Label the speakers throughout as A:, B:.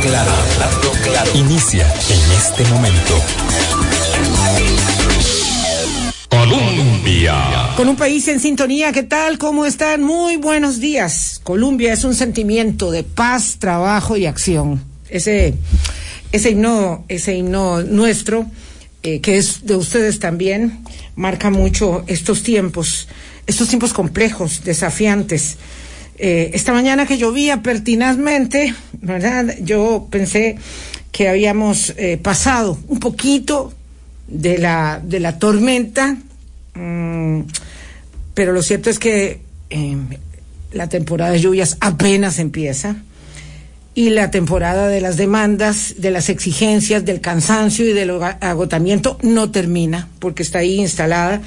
A: claro, hablando claro. Inicia en este momento. Colombia.
B: Con un país en sintonía, ¿qué tal? ¿Cómo están? Muy buenos días. Colombia es un sentimiento de paz, trabajo y acción. Ese, ese himno, ese himno nuestro, eh, que es de ustedes también, marca mucho estos tiempos, estos tiempos complejos, desafiantes. Eh, esta mañana que llovía pertinazmente, ¿verdad? Yo pensé que habíamos eh, pasado un poquito de la, de la tormenta, mm, pero lo cierto es que eh, la temporada de lluvias apenas empieza y la temporada de las demandas, de las exigencias, del cansancio y del agotamiento no termina, porque está ahí instalada.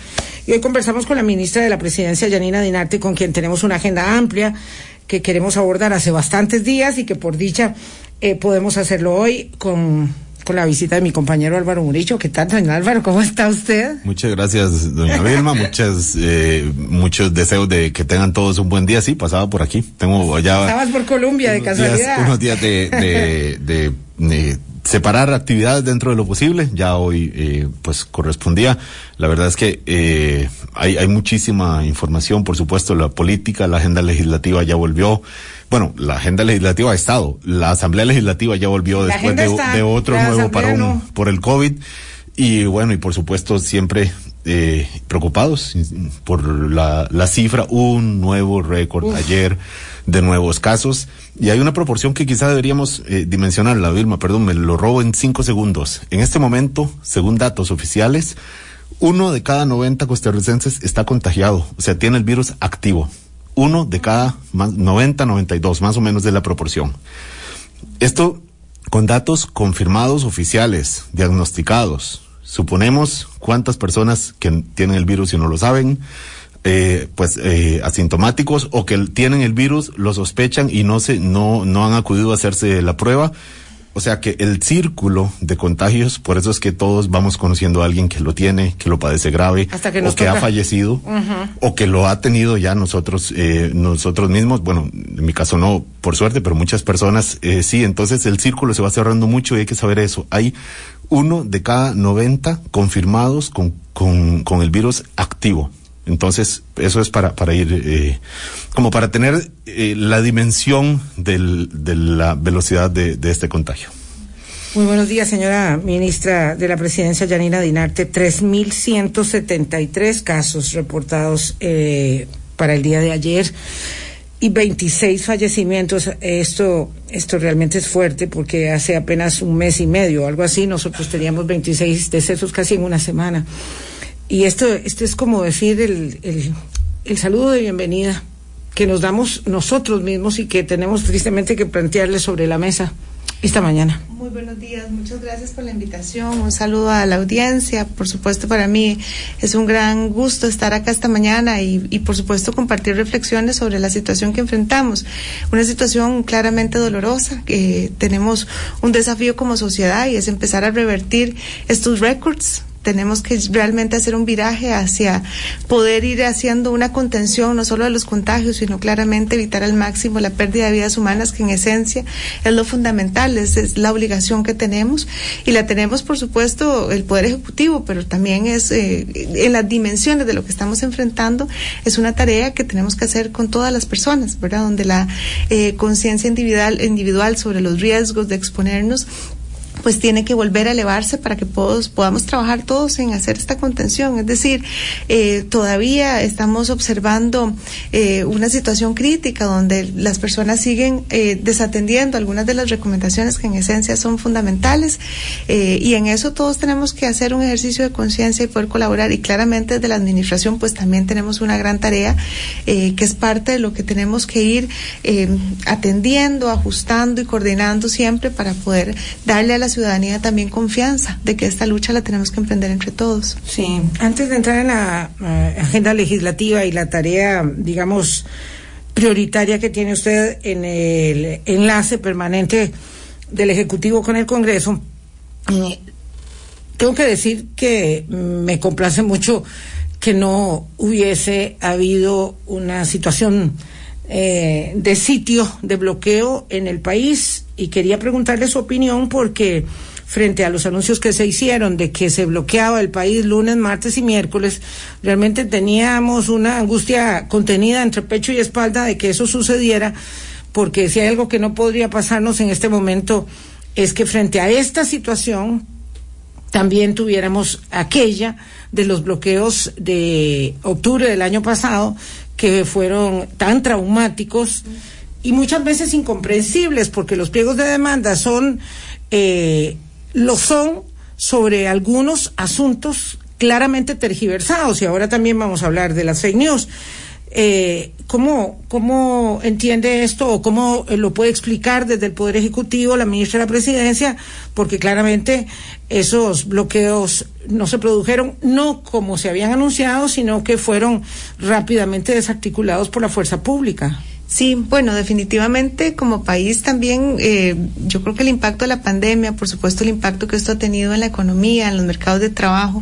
B: Y hoy conversamos con la ministra de la Presidencia, Janina Dinarte, con quien tenemos una agenda amplia que queremos abordar hace bastantes días y que por dicha eh, podemos hacerlo hoy con con la visita de mi compañero Álvaro Muricho. ¿Qué tal, doña Álvaro? ¿Cómo está usted?
C: Muchas gracias, doña Vilma. muchas, eh, muchos deseos de que tengan todos un buen día. Sí, pasaba por aquí. Tengo ya.
B: Estabas por Colombia, de casualidad.
C: unos días de, de, de, de separar actividades dentro de lo posible. Ya hoy, eh, pues, correspondía. La verdad es que eh, hay, hay muchísima información, por supuesto, la política, la agenda legislativa ya volvió. Bueno, la agenda legislativa ha estado. La Asamblea Legislativa ya volvió después de, de, otro nuevo parón no. por el COVID. Y bueno, y por supuesto siempre eh, preocupados por la, la cifra, un nuevo récord ayer de nuevos casos. Y hay una proporción que quizá deberíamos eh, dimensionarla, Vilma, perdón, me lo robo en cinco segundos. En este momento, según datos oficiales, uno de cada 90 costarricenses está contagiado, o sea, tiene el virus activo uno de cada 90, 92, más o menos de la proporción. Esto con datos confirmados oficiales, diagnosticados. Suponemos cuántas personas que tienen el virus y no lo saben, eh, pues eh, asintomáticos o que tienen el virus, lo sospechan y no se, no, no han acudido a hacerse la prueba o sea que el círculo de contagios, por eso es que todos vamos conociendo a alguien que lo tiene, que lo padece grave,
B: que
C: o que ha fallecido, uh -huh. o que lo ha tenido ya nosotros, eh, nosotros mismos. Bueno, en mi caso no, por suerte, pero muchas personas eh, sí. Entonces el círculo se va cerrando mucho y hay que saber eso. Hay uno de cada 90 confirmados con, con, con el virus activo. Entonces, eso es para, para ir, eh, como para tener eh, la dimensión del, de la velocidad de, de, este contagio.
B: Muy buenos días, señora ministra de la Presidencia, Yanina Dinarte. 3.173 casos reportados eh, para el día de ayer y 26 fallecimientos. Esto, esto realmente es fuerte porque hace apenas un mes y medio, algo así, nosotros teníamos 26 decesos casi en una semana. Y esto, esto es como decir el, el, el, saludo de bienvenida que nos damos nosotros mismos y que tenemos tristemente que plantearle sobre la mesa esta mañana.
D: Muy buenos días, muchas gracias por la invitación, un saludo a la audiencia, por supuesto para mí es un gran gusto estar acá esta mañana y, y por supuesto compartir reflexiones sobre la situación que enfrentamos, una situación claramente dolorosa, que tenemos un desafío como sociedad y es empezar a revertir estos récords tenemos que realmente hacer un viraje hacia poder ir haciendo una contención no solo de los contagios, sino claramente evitar al máximo la pérdida de vidas humanas, que en esencia es lo fundamental, es, es la obligación que tenemos y la tenemos, por supuesto, el Poder Ejecutivo, pero también es eh, en las dimensiones de lo que estamos enfrentando, es una tarea que tenemos que hacer con todas las personas, ¿verdad? Donde la eh, conciencia individual, individual sobre los riesgos de exponernos pues tiene que volver a elevarse para que podamos trabajar todos en hacer esta contención. Es decir, eh, todavía estamos observando eh, una situación crítica donde las personas siguen eh, desatendiendo algunas de las recomendaciones que en esencia son fundamentales y en eso todos tenemos que hacer un ejercicio de conciencia y poder colaborar y claramente desde la administración pues también tenemos una gran tarea que es parte de lo que tenemos que ir atendiendo, ajustando y coordinando siempre para poder darle a la ciudadanía también confianza de que esta lucha la tenemos que emprender entre todos.
B: Sí, antes de entrar en la uh, agenda legislativa y la tarea, digamos, prioritaria que tiene usted en el enlace permanente del Ejecutivo con el Congreso, eh, tengo que decir que me complace mucho que no hubiese habido una situación eh, de sitio de bloqueo en el país. Y quería preguntarle su opinión porque frente a los anuncios que se hicieron de que se bloqueaba el país lunes, martes y miércoles, realmente teníamos una angustia contenida entre pecho y espalda de que eso sucediera, porque si hay algo que no podría pasarnos en este momento es que frente a esta situación también tuviéramos aquella de los bloqueos de octubre del año pasado que fueron tan traumáticos y muchas veces incomprensibles porque los pliegos de demanda son eh, lo son sobre algunos asuntos claramente tergiversados y ahora también vamos a hablar de las fake news. Eh, ¿cómo, ¿Cómo entiende esto o cómo eh, lo puede explicar desde el Poder Ejecutivo la ministra de la Presidencia? Porque claramente esos bloqueos no se produjeron no como se habían anunciado, sino que fueron rápidamente desarticulados por la fuerza pública.
D: Sí, bueno, definitivamente como país también eh, yo creo que el impacto de la pandemia, por supuesto el impacto que esto ha tenido en la economía, en los mercados de trabajo,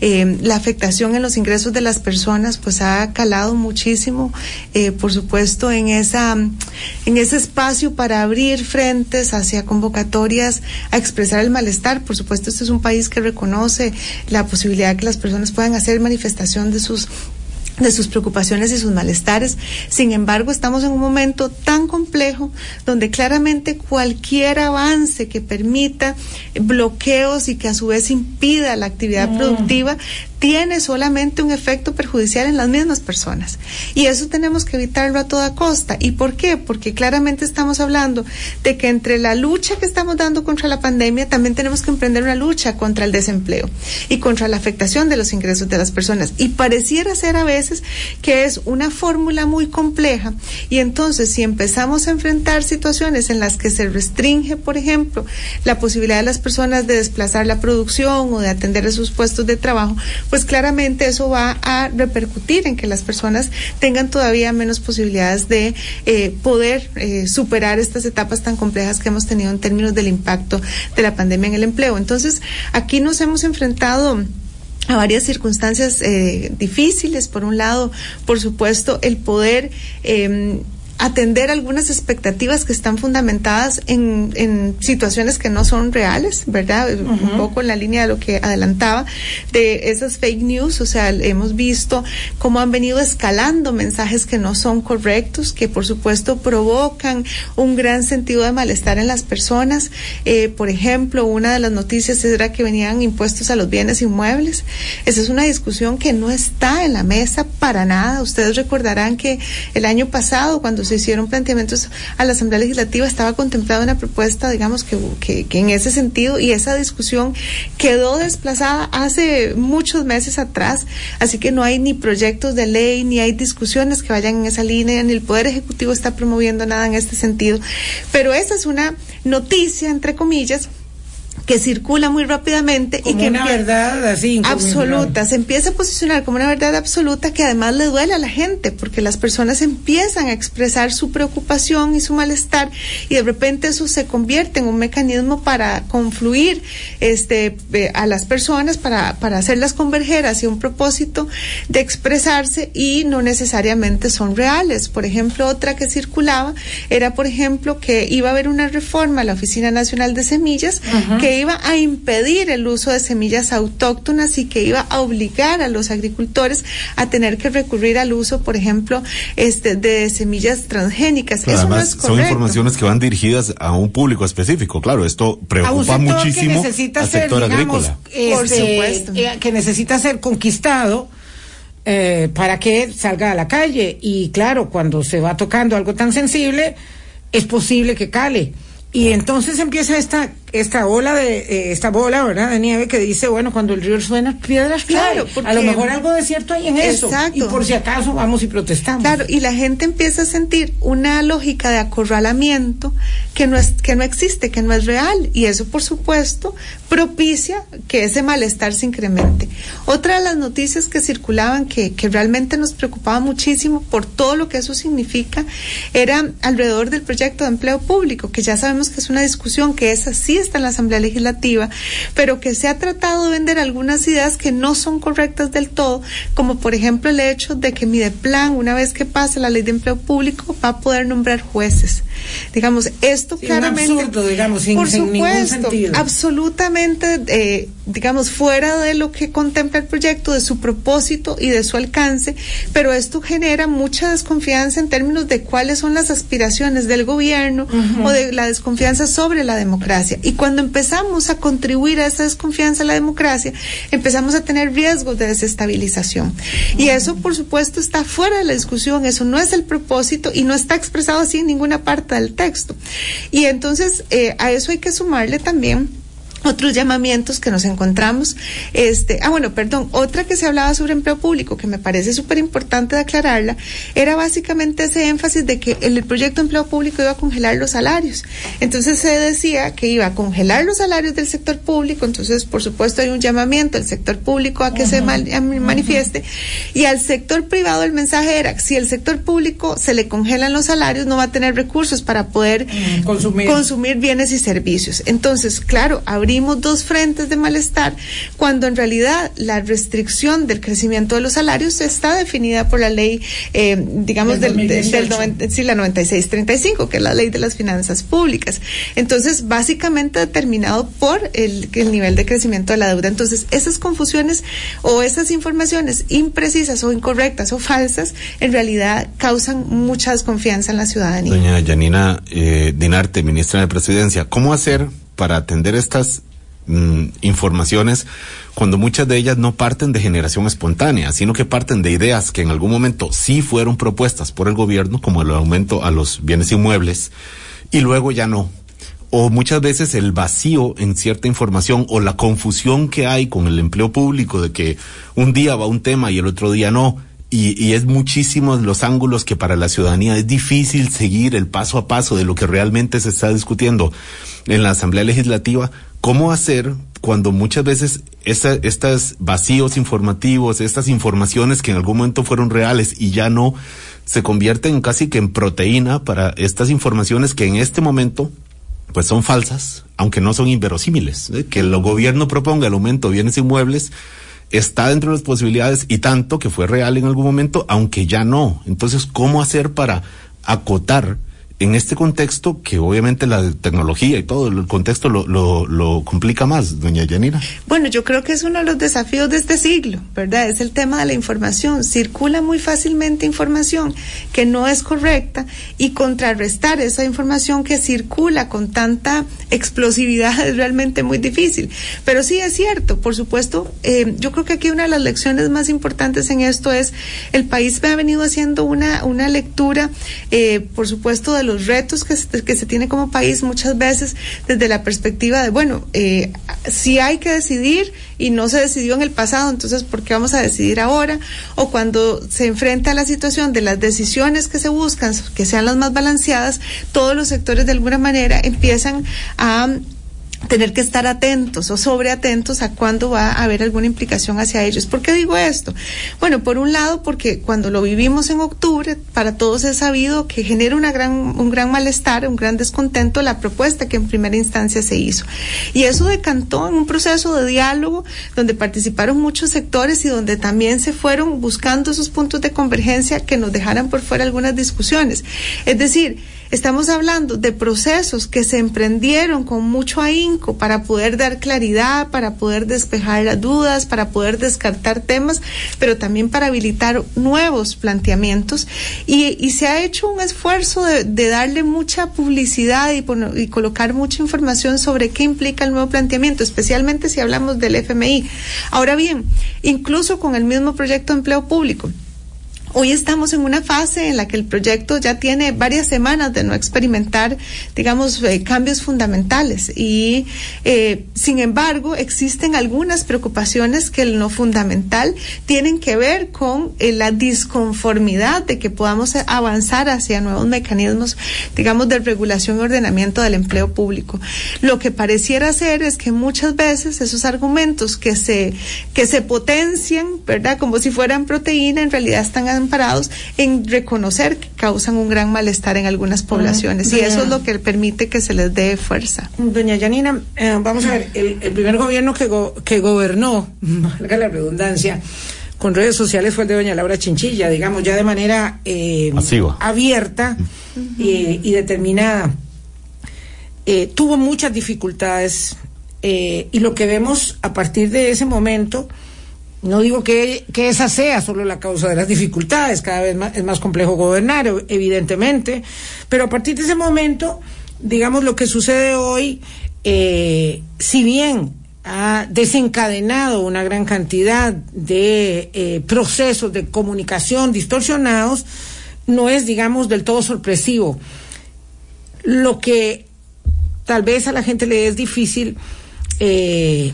D: eh, la afectación en los ingresos de las personas, pues ha calado muchísimo, eh, por supuesto en esa en ese espacio para abrir frentes hacia convocatorias a expresar el malestar. Por supuesto, este es un país que reconoce la posibilidad que las personas puedan hacer manifestación de sus de sus preocupaciones y sus malestares. Sin embargo, estamos en un momento tan complejo donde claramente cualquier avance que permita bloqueos y que a su vez impida la actividad mm. productiva tiene solamente un efecto perjudicial en las mismas personas. Y eso tenemos que evitarlo a toda costa. ¿Y por qué? Porque claramente estamos hablando de que entre la lucha que estamos dando contra la pandemia, también tenemos que emprender una lucha contra el desempleo y contra la afectación de los ingresos de las personas. Y pareciera ser a veces que es una fórmula muy compleja. Y entonces, si empezamos a enfrentar situaciones en las que se restringe, por ejemplo, la posibilidad de las personas de desplazar la producción o de atender a sus puestos de trabajo, pues claramente eso va a repercutir en que las personas tengan todavía menos posibilidades de eh, poder eh, superar estas etapas tan complejas que hemos tenido en términos del impacto de la pandemia en el empleo. Entonces, aquí nos hemos enfrentado a varias circunstancias eh, difíciles. Por un lado, por supuesto, el poder eh, atender algunas expectativas que están fundamentadas en, en situaciones que no son reales, ¿verdad? Un poco en la línea de lo que adelantaba de esas fake news, o sea, hemos visto cómo han venido escalando mensajes que no son correctos, que por supuesto provocan un gran sentido de malestar en las personas. Eh, por ejemplo, una de las noticias era que venían impuestos a los bienes inmuebles. Esa es una discusión que no está en la mesa para nada. Ustedes recordarán que el año pasado, cuando se hicieron planteamientos a la Asamblea Legislativa, estaba contemplada una propuesta, digamos, que, que, en ese sentido, y esa discusión quedó desplazada hace muchos meses atrás, así que no hay ni proyectos de ley, ni hay discusiones que vayan en esa línea, ni el Poder Ejecutivo está promoviendo nada en este sentido. Pero esa es una noticia, entre comillas, que circula muy rápidamente
B: y
D: que
B: una verdad así
D: absoluta. Se empieza a posicionar como una verdad absoluta que además le duele a la gente porque las personas empiezan a expresar su preocupación y su malestar y de repente eso se convierte en un mecanismo para confluir este eh, a las personas para para hacerlas converger hacia un propósito de expresarse y no necesariamente son reales. Por ejemplo otra que circulaba era por ejemplo que iba a haber una reforma a la Oficina Nacional de Semillas que iba a impedir el uso de semillas autóctonas y que iba a obligar a los agricultores a tener que recurrir al uso, por ejemplo, este de semillas transgénicas.
C: Eso además, no es correcto. Son informaciones que van dirigidas a un público específico. Claro, esto preocupa muchísimo al sector ser, agrícola.
B: Este, por supuesto. Eh, que necesita ser conquistado. Eh, para que salga a la calle y claro, cuando se va tocando algo tan sensible, es posible que cale. Y entonces empieza esta esta ola de eh, esta bola, ¿verdad? De nieve que dice, bueno, cuando el río suena, piedras claro, porque, a lo mejor algo de cierto hay en eso. Y por si acaso vamos y protestamos.
D: Claro, y la gente empieza a sentir una lógica de acorralamiento que no es que no existe, que no es real y eso por supuesto propicia que ese malestar se incremente. Otra de las noticias que circulaban que, que realmente nos preocupaba muchísimo por todo lo que eso significa era alrededor del proyecto de empleo público, que ya sabemos que es una discusión que es así manifiesta en la Asamblea Legislativa, pero que se ha tratado de vender algunas ideas que no son correctas del todo, como por ejemplo el hecho de que Mideplan, una vez que pase la ley de empleo público, va a poder nombrar jueces. Digamos, esto claramente.
B: Un absurdo, digamos, sin,
D: por
B: sin
D: supuesto,
B: ningún sentido.
D: absolutamente, eh, digamos, fuera de lo que contempla el proyecto, de su propósito y de su alcance, pero esto genera mucha desconfianza en términos de cuáles son las aspiraciones del gobierno o de la desconfianza sobre la democracia. Y cuando empezamos a contribuir a esa desconfianza en la democracia, empezamos a tener riesgos de desestabilización. Y eso, por supuesto, está fuera de la discusión, eso no es el propósito y no está expresado así en ninguna parte del texto. Y entonces, eh, a eso hay que sumarle también otros llamamientos que nos encontramos. Este, ah, bueno, perdón, otra que se hablaba sobre empleo público, que me parece súper importante de aclararla, era básicamente ese énfasis de que el, proyecto de empleo público iba a congelar los salarios. Entonces se decía que iba a congelar los salarios del sector público, entonces por supuesto hay un llamamiento al sector público a que se manifieste y al sector privado el mensaje era, si el sector público se le congelan los salarios, no va a tener recursos para poder
B: consumir.
D: consumir bienes y servicios. Entonces, claro, habría dos frentes de malestar cuando en realidad la restricción del crecimiento de los salarios está definida por la ley, eh, digamos, del, del, del 90, sí, la 9635, que es la ley de las finanzas públicas. Entonces, básicamente determinado por el, el nivel de crecimiento de la deuda. Entonces, esas confusiones o esas informaciones imprecisas o incorrectas o falsas, en realidad causan mucha desconfianza en la ciudadanía.
C: Doña Yanina eh, Dinarte, ministra de Presidencia, ¿cómo hacer para atender estas mm, informaciones cuando muchas de ellas no parten de generación espontánea, sino que parten de ideas que en algún momento sí fueron propuestas por el gobierno, como el aumento a los bienes inmuebles, y luego ya no? O muchas veces el vacío en cierta información o la confusión que hay con el empleo público de que un día va un tema y el otro día no. Y, y, es muchísimos los ángulos que para la ciudadanía es difícil seguir el paso a paso de lo que realmente se está discutiendo en la Asamblea Legislativa, cómo hacer cuando muchas veces esta, estas vacíos informativos, estas informaciones que en algún momento fueron reales y ya no, se convierten casi que en proteína para estas informaciones que en este momento pues son falsas, aunque no son inverosímiles. ¿eh? Que el gobierno proponga el aumento de bienes inmuebles está dentro de las posibilidades y tanto que fue real en algún momento, aunque ya no. Entonces, ¿cómo hacer para acotar en este contexto que obviamente la tecnología y todo el contexto lo, lo, complica más, doña Yanira?
D: Bueno, yo creo que es uno de los desafíos de este siglo, ¿verdad? Es el tema de la información. Circula muy fácilmente información que no es correcta y contrarrestar esa información que circula con tanta explosividad es realmente muy difícil. Pero sí es cierto, por supuesto, eh, yo creo que aquí una de las lecciones más importantes en esto es el país ha venido haciendo una, una lectura, eh, por supuesto, de los retos que se, que se tiene como país muchas veces desde la perspectiva de, bueno, eh, si hay que decidir y no se decidió en el pasado, entonces, ¿por qué vamos a decidir ahora? O cuando se enfrenta a la situación de las decisiones que se buscan, que sean las más balanceadas, todos los sectores de alguna manera empiezan a tener que estar atentos o sobreatentos a cuándo va a haber alguna implicación hacia ellos. ¿Por qué digo esto? Bueno, por un lado, porque cuando lo vivimos en octubre, para todos es sabido que genera una gran, un gran malestar, un gran descontento la propuesta que en primera instancia se hizo. Y eso decantó en un proceso de diálogo donde participaron muchos sectores y donde también se fueron buscando esos puntos de convergencia que nos dejaran por fuera algunas discusiones. Es decir, Estamos hablando de procesos que se emprendieron con mucho ahínco para poder dar claridad, para poder despejar las dudas, para poder descartar temas, pero también para habilitar nuevos planteamientos. Y, se ha hecho un esfuerzo de, de darle mucha publicidad y, y, colocar mucha información sobre qué implica el nuevo planteamiento, especialmente si hablamos del FMI. Ahora bien, incluso con el mismo proyecto de empleo público Hoy estamos en una fase en la que el proyecto ya tiene varias semanas de no experimentar, digamos, eh, cambios fundamentales y, eh, sin embargo, existen algunas preocupaciones que lo fundamental tienen que ver con eh, la disconformidad de que podamos avanzar hacia nuevos mecanismos, digamos, de regulación y ordenamiento del empleo público. Lo que pareciera ser es que muchas veces esos argumentos que se, que se potencian, ¿verdad? Como si fueran proteína, en realidad están bien parados en reconocer que causan un gran malestar en algunas poblaciones y eso es lo que permite que se les dé fuerza.
B: Doña Yanina, eh, vamos a ver, el, primer gobierno que, que gobernó, valga la redundancia, con redes sociales fue el de doña Laura Chinchilla, digamos, ya de manera eh, abierta eh, y determinada. Eh, tuvo muchas dificultades y lo que vemos a partir de ese momento, no digo que, que, esa sea solo la causa de las dificultades, cada vez más, es más complejo gobernar, evidentemente, pero a partir de ese momento, digamos, lo que sucede hoy, si bien ha desencadenado una gran cantidad de eh, procesos de comunicación distorsionados, no es, digamos, del todo sorpresivo. Lo que tal vez a la gente le es difícil eh,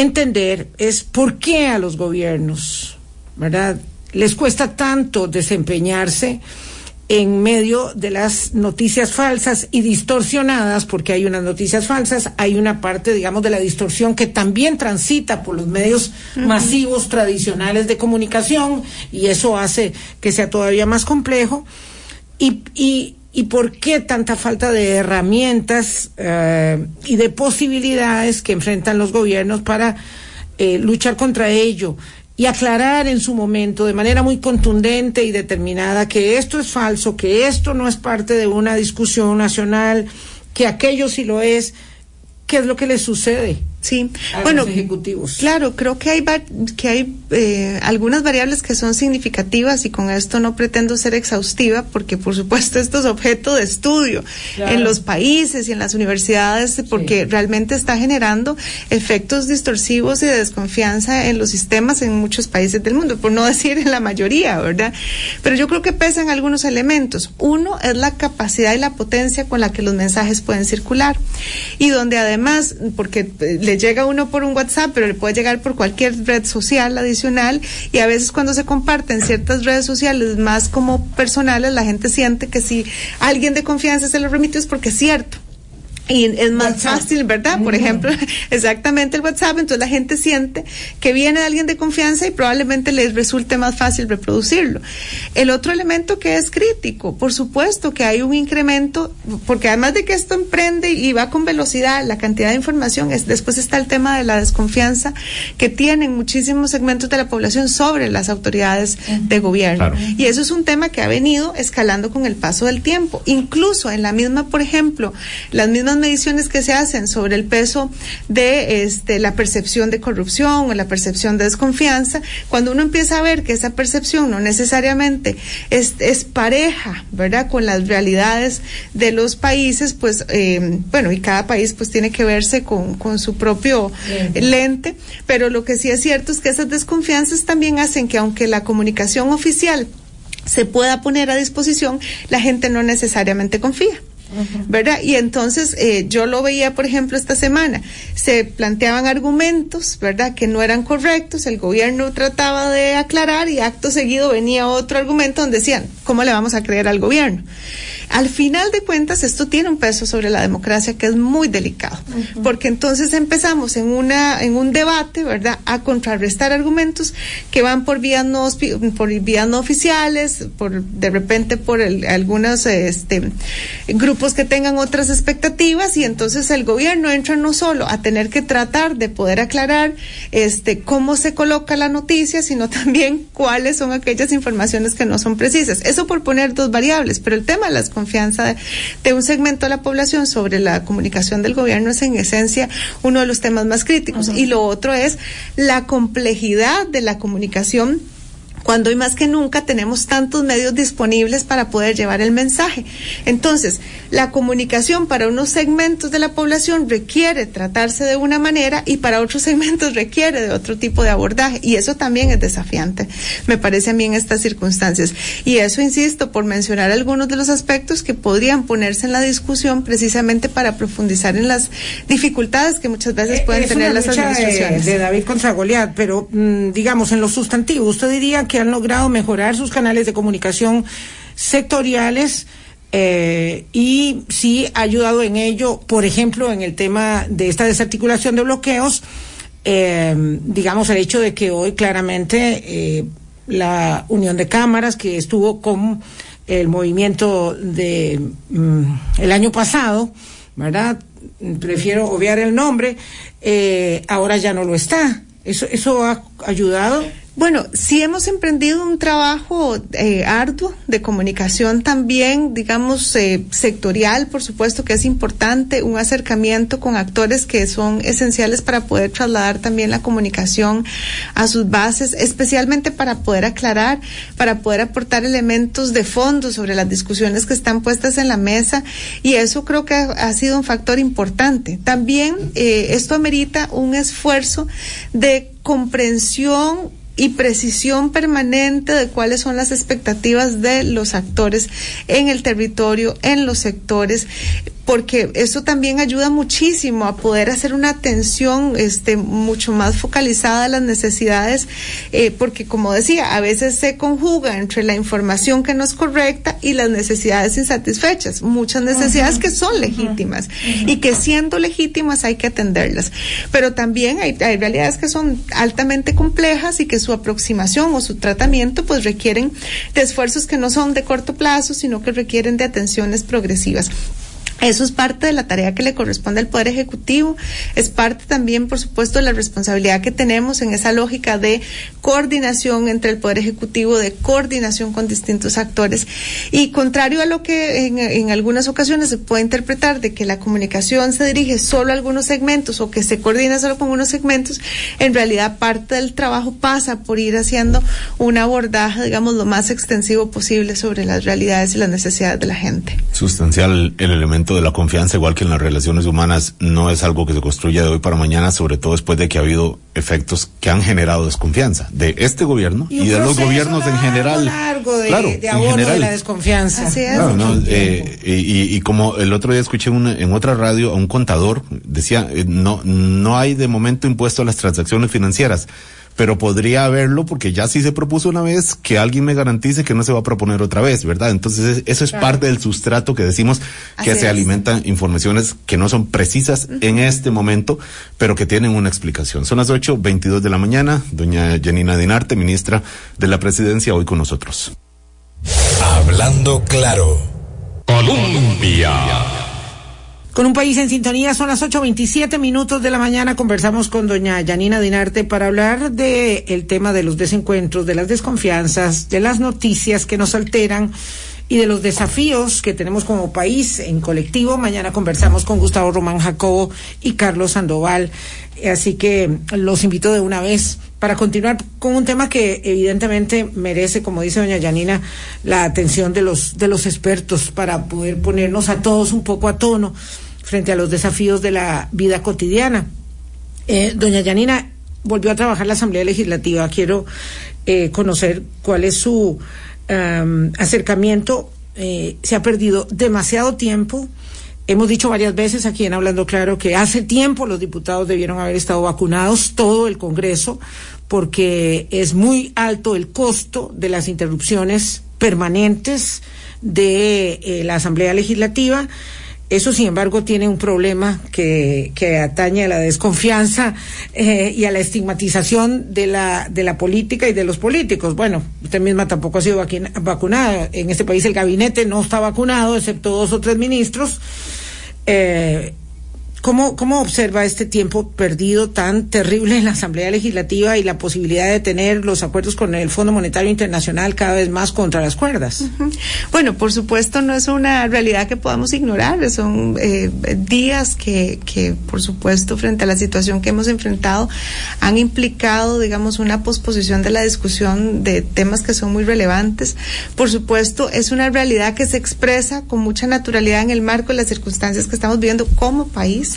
B: entender es por qué a los gobiernos, ¿verdad? Les cuesta tanto desempeñarse en medio de las noticias falsas y distorsionadas, porque hay unas noticias falsas, hay una parte, digamos, de la distorsión que también transita por los medios masivos tradicionales de comunicación y eso hace que sea todavía más complejo. Y, y, y por qué tanta falta de herramientas eh, y de posibilidades que enfrentan los gobiernos para eh, luchar contra ello y aclarar en su momento de manera muy contundente y determinada que esto es falso, que esto no es parte de una discusión nacional, que aquello sí lo es, ¿qué es lo que le sucede?
D: Sí, bueno, claro, creo que hay que hay eh, algunas variables que son significativas y con esto no pretendo ser exhaustiva porque por supuesto esto es objeto de estudio en los países y en las universidades porque realmente está generando efectos distorsivos y de desconfianza en los sistemas en muchos países del mundo, por no decir en la mayoría, ¿verdad? Pero yo creo que pesan algunos elementos. Uno es la capacidad y la potencia con la que los mensajes pueden circular y donde además, porque eh, le llega uno por un WhatsApp, pero le puede llegar por cualquier red social adicional y a veces cuando se comparten ciertas redes sociales más como personales, la gente siente que si alguien de confianza se lo remite es porque es cierto y es más fácil, ¿verdad? Por ejemplo, exactamente el WhatsApp, entonces la gente siente que viene de alguien de confianza y probablemente les resulte más fácil reproducirlo. El otro elemento que es crítico, por supuesto que hay un incremento, porque además de que esto emprende y va con velocidad, la cantidad de información, es, después está el tema de la desconfianza que tienen muchísimos segmentos de la población sobre las autoridades de gobierno. Y eso es un tema que ha venido escalando con el paso del tiempo. Incluso en la misma, por ejemplo, las mismas mediciones que se hacen sobre el peso de este, la percepción de corrupción o la percepción de desconfianza, cuando uno empieza a ver que esa percepción no necesariamente es, es pareja, ¿verdad?, con las realidades de los países, pues, eh, bueno, y cada país pues tiene que verse con, con su propio lente, pero lo que sí es cierto es que esas desconfianzas también hacen que aunque la comunicación oficial se pueda poner a disposición, la gente no necesariamente confía. ¿Verdad? Y entonces eh, yo lo veía, por ejemplo, esta semana, se planteaban argumentos, ¿verdad?, que no eran correctos, el gobierno trataba de aclarar y acto seguido venía otro argumento donde decían, ¿cómo le vamos a creer al gobierno? Al final de cuentas, esto tiene un peso sobre la democracia que es muy delicado, porque entonces empezamos en una en un debate, ¿verdad?, a contrarrestar argumentos que van por vías no por vías no oficiales, por de repente por algunos este grupos que tengan otras expectativas y entonces el gobierno entra no solo a tener que tratar de poder aclarar este cómo se coloca la noticia, sino también cuáles son aquellas informaciones que no son precisas. Eso por poner dos variables, pero el tema de las confianza de, un segmento de la población sobre la comunicación del gobierno es en esencia uno de los temas más críticos. Y lo otro es la complejidad de la comunicación cuando hoy más que nunca tenemos tantos medios disponibles para poder llevar el mensaje. Entonces, la comunicación para unos segmentos de la población requiere tratarse de una manera y para otros segmentos requiere de otro tipo de abordaje y eso también es desafiante, me parece a mí en estas circunstancias. Y eso, insisto, por mencionar algunos de los aspectos que podrían ponerse en la discusión precisamente para profundizar en las dificultades que muchas veces eh, pueden tener las administraciones.
B: De, de, David contra Goliat, pero mm, digamos en lo sustantivo, usted diría que han logrado mejorar sus canales de comunicación sectoriales eh, y sí ha ayudado en ello, por ejemplo, en el tema de esta desarticulación de bloqueos, eh, digamos el hecho de que hoy claramente eh, la Unión de Cámaras, que estuvo con el movimiento de mm, el año pasado, ¿verdad? Prefiero obviar el nombre, ahora ya no lo está. ¿Eso, eso ha ayudado?
D: Bueno, sí hemos emprendido un trabajo eh, arduo de comunicación también, digamos, eh, sectorial, por supuesto que es importante, un acercamiento con actores que son esenciales para poder trasladar también la comunicación a sus bases, especialmente para poder aclarar, para poder aportar elementos de fondo sobre las discusiones que están puestas en la mesa y eso creo que ha, sido un factor importante. También eh, esto amerita un esfuerzo de comprensión y precisión permanente de cuáles son las expectativas de los actores en el territorio, en los sectores, porque eso también ayuda muchísimo a poder hacer una atención este, mucho más focalizada a las necesidades, eh, porque como decía, a veces se conjuga entre la información que no es correcta y las necesidades insatisfechas, muchas necesidades uh -huh. que son legítimas uh -huh. y que siendo legítimas hay que atenderlas, pero también hay, hay realidades que son altamente complejas y que su aproximación o su tratamiento pues requieren de esfuerzos que no son de corto plazo, sino que requieren de atenciones progresivas. Eso es parte de la tarea que le corresponde al Poder Ejecutivo, es parte también, por supuesto, de la responsabilidad que tenemos en esa lógica de coordinación entre el Poder Ejecutivo, de coordinación con distintos actores. Y contrario a lo que en, algunas ocasiones se puede interpretar de que la comunicación se dirige solo a algunos segmentos o que se coordina solo con unos segmentos, en realidad parte del trabajo pasa por ir haciendo un abordaje, digamos, lo más extensivo posible sobre las realidades y las necesidades de la gente.
C: Sustancial el elemento de la confianza, igual que en las relaciones humanas, no es algo que se construya de hoy para mañana, sobre todo después de que ha habido efectos que han generado desconfianza de este gobierno y, y de los gobiernos
B: largo,
C: en general.
B: Largo de,
C: claro,
B: de abono
C: en general.
B: de la desconfianza.
D: Así es.
C: Claro, no, eh, y, y, como el otro día escuché una, en otra radio a un contador, decía, eh, no, no hay de momento impuesto a las transacciones financieras pero podría haberlo porque ya sí se propuso una vez que alguien me garantice que no se va a proponer otra vez, ¿verdad? Entonces eso es claro. parte del sustrato que decimos que Así se es. alimentan informaciones que no son precisas uh -huh. en este momento, pero que tienen una explicación. Son las ocho veintidós de la mañana, doña Janina Dinarte, ministra de la Presidencia, hoy con nosotros.
A: Hablando claro. Colombia.
B: Con un país en sintonía, son las 8.27 minutos de la mañana. Conversamos con doña Yanina Dinarte para hablar el tema de los desencuentros, de las desconfianzas, de las noticias que nos alteran y de los desafíos que tenemos como país en colectivo. Mañana conversamos con Gustavo Román Jacobo y Carlos Sandoval. Así que los invito de una vez para continuar con un tema que evidentemente merece, como dice doña Yanina, la atención de los, de los expertos para poder ponernos a todos un poco a tono frente a los desafíos de la vida cotidiana. Eh, doña Yanina volvió a trabajar la Asamblea Legislativa. Quiero eh, conocer cuál es su um, acercamiento. Eh, se ha perdido demasiado tiempo. Hemos dicho varias veces aquí en Hablando Claro que hace tiempo los diputados debieron haber estado vacunados, todo el Congreso, porque es muy alto el costo de las interrupciones permanentes de la Asamblea Legislativa. Eso, sin embargo, tiene un problema que, que atañe a la desconfianza eh, y a la estigmatización de la, de la política y de los políticos. Bueno, usted misma tampoco ha sido vacunada. En este país el gabinete no está vacunado, excepto dos o tres ministros. Eh, ¿Cómo, ¿Cómo observa este tiempo perdido tan terrible en la Asamblea Legislativa y la posibilidad de tener los acuerdos con el Fondo Monetario Internacional cada vez más contra las cuerdas?
D: Bueno, por supuesto no es una realidad que podamos ignorar, son eh, días que, que, por supuesto, frente a la situación que hemos enfrentado, han implicado, digamos, una posposición de la discusión de temas que son muy relevantes. Por supuesto, es una realidad que se expresa con mucha naturalidad en el marco de las circunstancias que estamos viviendo como país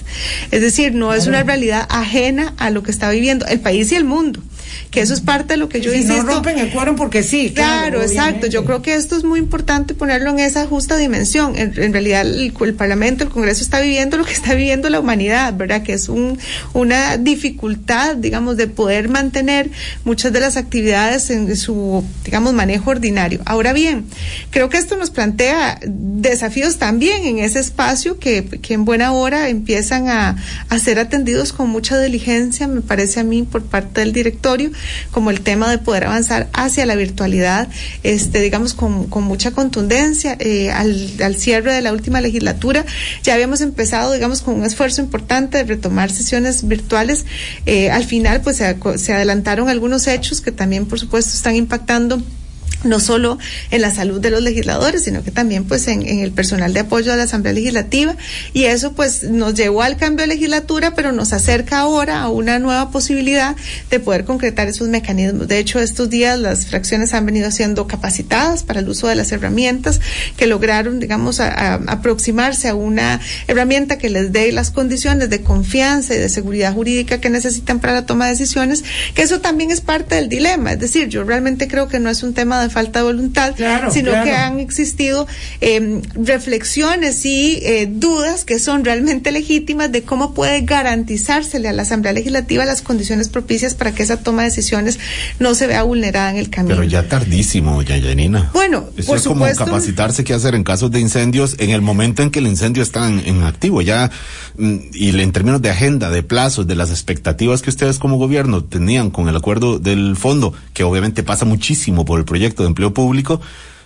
D: es decir, no es una realidad ajena a lo que está viviendo el país y el mundo que eso es parte de lo que yo
B: si
D: insisto.
B: No rompen el quórum porque sí.
D: Claro, claro exacto. Yo creo que esto es muy importante ponerlo en esa justa dimensión. En, en realidad, el, el, Parlamento, el Congreso está viviendo lo que está viviendo la humanidad, ¿verdad? Que es un, una dificultad, digamos, de poder mantener muchas de las actividades en su, digamos, manejo ordinario. Ahora bien, creo que esto nos plantea desafíos también en ese espacio que, que en buena hora empiezan a, a ser atendidos con mucha diligencia, me parece a mí, por parte del directorio como el tema de poder avanzar hacia la virtualidad, este, digamos, con, mucha contundencia. Eh, al, cierre de la última legislatura ya habíamos empezado, digamos, con un esfuerzo importante de retomar sesiones virtuales. Eh, al final, pues se adelantaron algunos hechos que también, por supuesto, están impactando no solo en la salud de los legisladores, sino que también pues en, el personal de apoyo a la Asamblea Legislativa y eso pues nos llevó al cambio de legislatura, pero nos acerca ahora a una nueva posibilidad de poder concretar esos mecanismos. De hecho, estos días las fracciones han venido siendo capacitadas para el uso de las herramientas que lograron, digamos, a, a aproximarse a una herramienta que les dé las condiciones de confianza y de seguridad jurídica que necesitan para la toma de decisiones, que eso también es parte del dilema. Es decir, yo realmente creo que no es un tema de falta de voluntad,
B: claro,
D: sino
B: claro.
D: que han existido eh, reflexiones y eh, dudas que son realmente legítimas de cómo puede garantizársele a la Asamblea Legislativa las condiciones propicias para que esa toma de decisiones no se vea vulnerada en el camino.
C: Pero ya tardísimo, ya Janina.
D: Bueno,
C: Eso
D: por
C: es como
D: supuesto.
C: capacitarse qué hacer en casos de incendios en el momento en que el incendio está en, en activo. Ya, mm, y en términos de agenda, de plazos, de las expectativas que ustedes como gobierno tenían con el acuerdo del fondo, que obviamente pasa muchísimo por el proyecto de empleo público,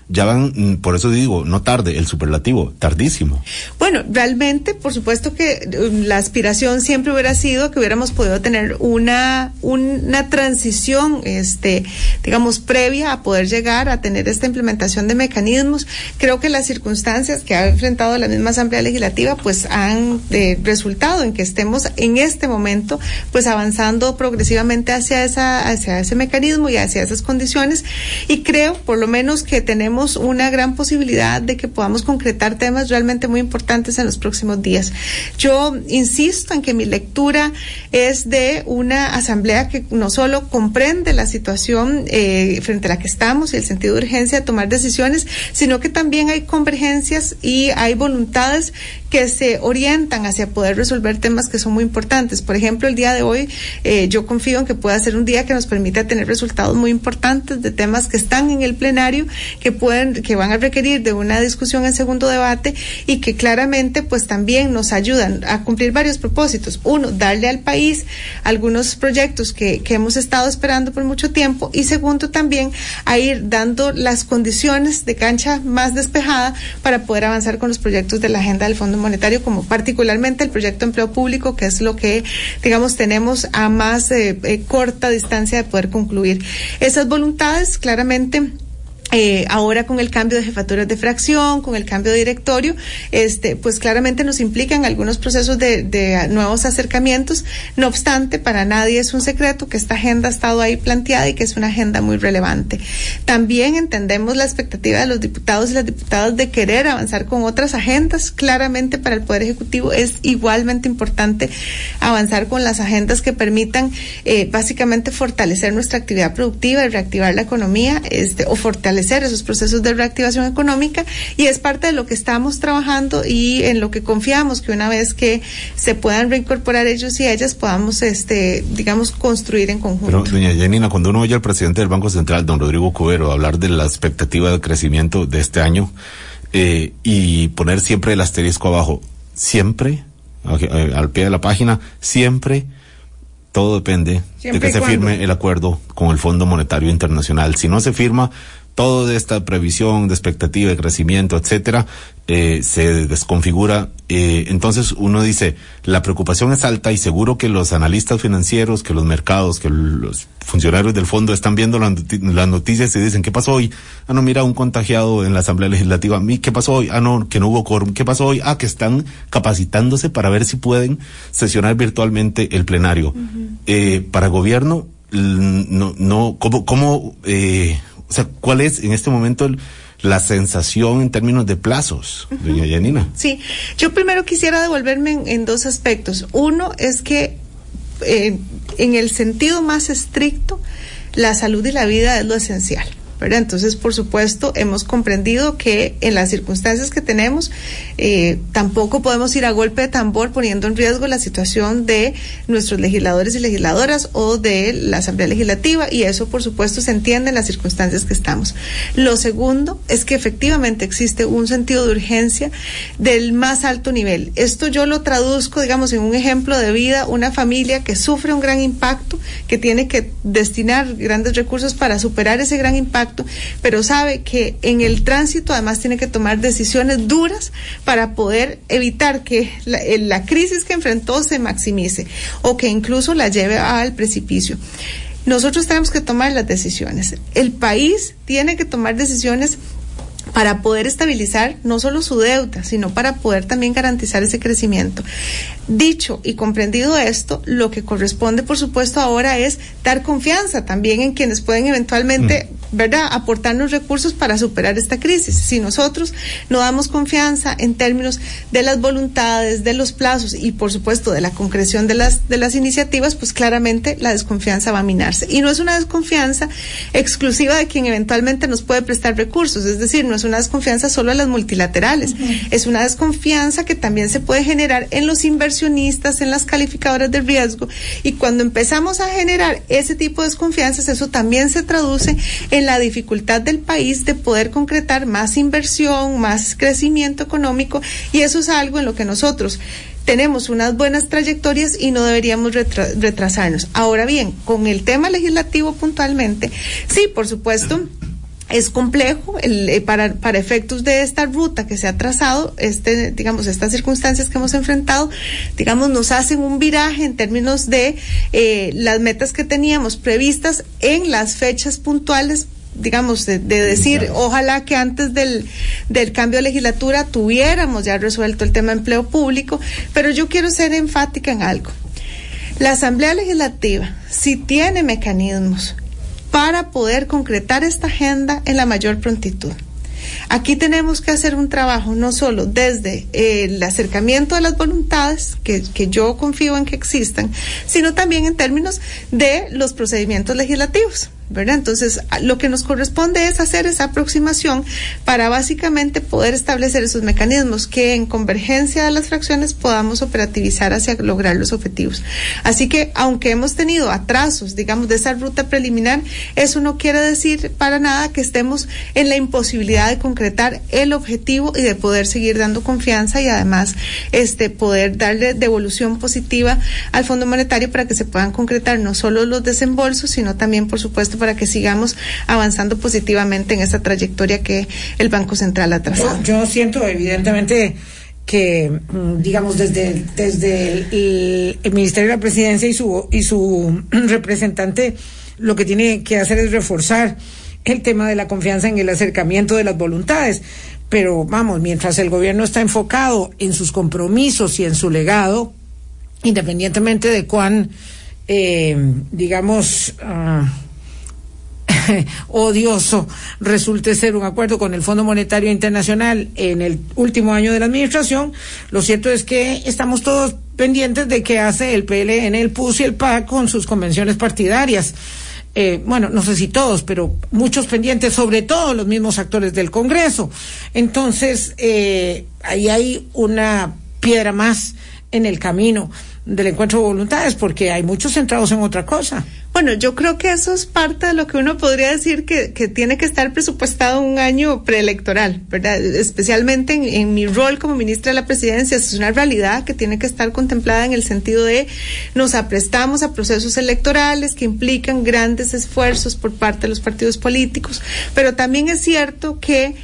C: ya van, mm, por eso digo, no tarde, el superlativo, tardísimo.
D: Bueno, realmente, por supuesto que um, la aspiración siempre hubiera sido que hubiéramos podido tener una, una transición, este, digamos, previa a poder llegar a tener esta implementación de mecanismos. Creo que las circunstancias que ha enfrentado la misma Asamblea Legislativa, pues han eh, resultado en que estemos en este momento, pues avanzando progresivamente hacia esa, hacia ese mecanismo y hacia esas condiciones. Y creo, por lo menos, que tenemos una gran posibilidad de que podamos concretar temas realmente muy importantes en los próximos días. Yo insisto en que mi lectura es de una asamblea que no solo comprende la situación eh, frente a la que estamos y el sentido de urgencia de tomar decisiones, sino que también hay convergencias y hay voluntades que se orientan hacia poder resolver temas que son muy importantes. Por ejemplo, el día de hoy eh, yo confío en que pueda ser un día que nos permita tener resultados muy importantes de temas que están en el plenario, que pueden, que van a requerir de una discusión en segundo debate y que claramente pues también nos ayudan a cumplir varios propósitos. Uno, darle al país algunos proyectos que, que hemos estado esperando por mucho tiempo y segundo también a ir dando las condiciones de cancha más despejada para poder avanzar con los proyectos de la agenda del Fondo Monetario, como particularmente el proyecto de empleo público, que es lo que, digamos, tenemos a más eh, eh, corta distancia de poder concluir. Esas voluntades claramente eh, ahora con el cambio de jefaturas de fracción, con el cambio de directorio, este, pues claramente nos implican algunos procesos de, nuevos acercamientos. No obstante, para nadie es un secreto que esta agenda ha estado ahí planteada y que es una agenda muy relevante. También entendemos la expectativa de los diputados y las diputadas de querer avanzar con otras agendas. Claramente para el Poder Ejecutivo es igualmente importante avanzar con las agendas que permitan eh, básicamente fortalecer nuestra actividad productiva y reactivar la economía, este, o fortalecer fortalecer esos procesos de reactivación económica y es parte de lo que estamos trabajando y en lo que confiamos que una vez que se puedan reincorporar ellos y ellas podamos, este, digamos, construir en conjunto.
C: Pero, doña Janina, cuando uno oye al presidente del Banco Central, don Rodrigo Cubero, hablar de la expectativa de crecimiento de este año eh, y poner siempre el asterisco abajo, siempre, eh, al pie de la página, siempre todo depende
B: Siempre
C: de que se firme el acuerdo con el Fondo Monetario Internacional. Si no se firma, todo de esta previsión de expectativa de crecimiento, etcétera, eh, se desconfigura. Eh, entonces uno dice, la preocupación es alta y seguro que los analistas financieros, que los mercados, que los funcionarios del fondo están viendo las, noti las noticias y dicen, ¿qué pasó hoy? Ah, no, mira, un contagiado en la Asamblea Legislativa. ¿A ¿Qué pasó hoy? Ah, no, que no hubo quórum. ¿Qué pasó hoy? Ah, que están capacitándose para ver si pueden sesionar virtualmente el plenario. Uh -huh. eh, para gobierno, no, no, ¿cómo, cómo, eh, o sea, ¿cuál es en este momento el, la sensación en términos de plazos, uh -huh. doña Yanina?
D: Sí, yo primero quisiera devolverme en, en dos aspectos. Uno es que eh, en el sentido más estricto, la salud y la vida es lo esencial. Entonces, por supuesto, hemos comprendido que en las circunstancias que tenemos, eh, tampoco podemos ir a golpe de tambor poniendo en riesgo la situación de nuestros legisladores y legisladoras o de la Asamblea Legislativa y eso, por supuesto, se entiende en las circunstancias que estamos. Lo segundo es que efectivamente existe un sentido de urgencia del más alto nivel. Esto yo lo traduzco, digamos, en un ejemplo de vida, una familia que sufre un gran impacto, que tiene que destinar grandes recursos para superar ese gran impacto, pero sabe que en el tránsito además tiene que tomar decisiones duras para poder evitar que la, la crisis que enfrentó se maximice o que incluso la lleve al precipicio. Nosotros tenemos que tomar las decisiones. El país tiene que tomar decisiones para poder estabilizar no solo su deuda, sino para poder también garantizar ese crecimiento. Dicho y comprendido esto, lo que corresponde, por supuesto, ahora es dar confianza también en quienes pueden eventualmente, mm. ¿Verdad?, aportarnos recursos para superar esta crisis. Si nosotros no damos confianza en términos de las voluntades, de los plazos y, por supuesto, de la concreción de las, de las iniciativas, pues claramente la desconfianza va a minarse. Y no es una desconfianza exclusiva de quien eventualmente nos puede prestar recursos, es decir, no es una desconfianza solo a las multilaterales, uh -huh. es una desconfianza que también se puede generar en los inversionistas, en las calificadoras de riesgo. Y cuando empezamos a generar ese tipo de desconfianzas, eso también se traduce en la dificultad del país de poder concretar más inversión, más crecimiento económico, y eso es algo en lo que nosotros tenemos unas buenas trayectorias y no deberíamos retra retrasarnos. Ahora bien, con el tema legislativo puntualmente, sí, por supuesto es complejo el, eh, para, para efectos de esta ruta que se ha trazado, este, digamos, estas circunstancias que hemos enfrentado, digamos, nos hacen un viraje en términos de eh, las metas que teníamos previstas en las fechas puntuales digamos, de, de decir, claro. ojalá que antes del, del cambio de legislatura tuviéramos ya resuelto el tema de empleo público, pero yo quiero ser enfática en algo. La Asamblea Legislativa, si tiene mecanismos para poder concretar esta agenda en la mayor prontitud. Aquí tenemos que hacer un trabajo no solo desde eh, el acercamiento de las voluntades, que, que, yo confío en que existan, sino también en términos de los procedimientos legislativos. ¿Verdad? Entonces, lo que nos corresponde es hacer esa aproximación para básicamente poder establecer esos mecanismos que en convergencia de las fracciones podamos operativizar hacia lograr los objetivos. Así que, aunque hemos tenido atrasos, digamos, de esa ruta preliminar, eso no quiere decir para nada que estemos en la imposibilidad de concretar el objetivo y de poder seguir dando confianza y además este poder darle devolución positiva al Fondo Monetario para que se puedan concretar no solo los desembolsos, sino también, por supuesto, para que sigamos avanzando positivamente en esa trayectoria que el Banco Central ha trazado.
B: Yo, yo siento evidentemente que digamos desde desde el, el, Ministerio de la Presidencia y su y su representante lo que tiene que hacer es reforzar el tema de la confianza en el acercamiento de las voluntades pero vamos mientras el gobierno está enfocado en sus compromisos y en su legado independientemente de cuán eh, digamos uh, odioso resulte ser un acuerdo con el Fondo Monetario Internacional en el último año de la administración, lo cierto es que estamos todos pendientes de qué hace el PLN, el PUS y el PAC con sus convenciones partidarias. Eh, bueno, no sé si todos, pero muchos pendientes, sobre todo los mismos actores del Congreso. Entonces, eh, ahí hay una piedra más en el camino del encuentro de voluntades, porque hay muchos centrados en otra cosa.
D: Bueno, yo creo que eso es parte de lo que uno podría decir que, que tiene que estar presupuestado un año preelectoral, ¿verdad? Especialmente en, mi rol como ministra de la presidencia, es una realidad que tiene que estar contemplada en el sentido de nos aprestamos a procesos electorales que implican grandes esfuerzos por parte de los partidos políticos, pero también es cierto que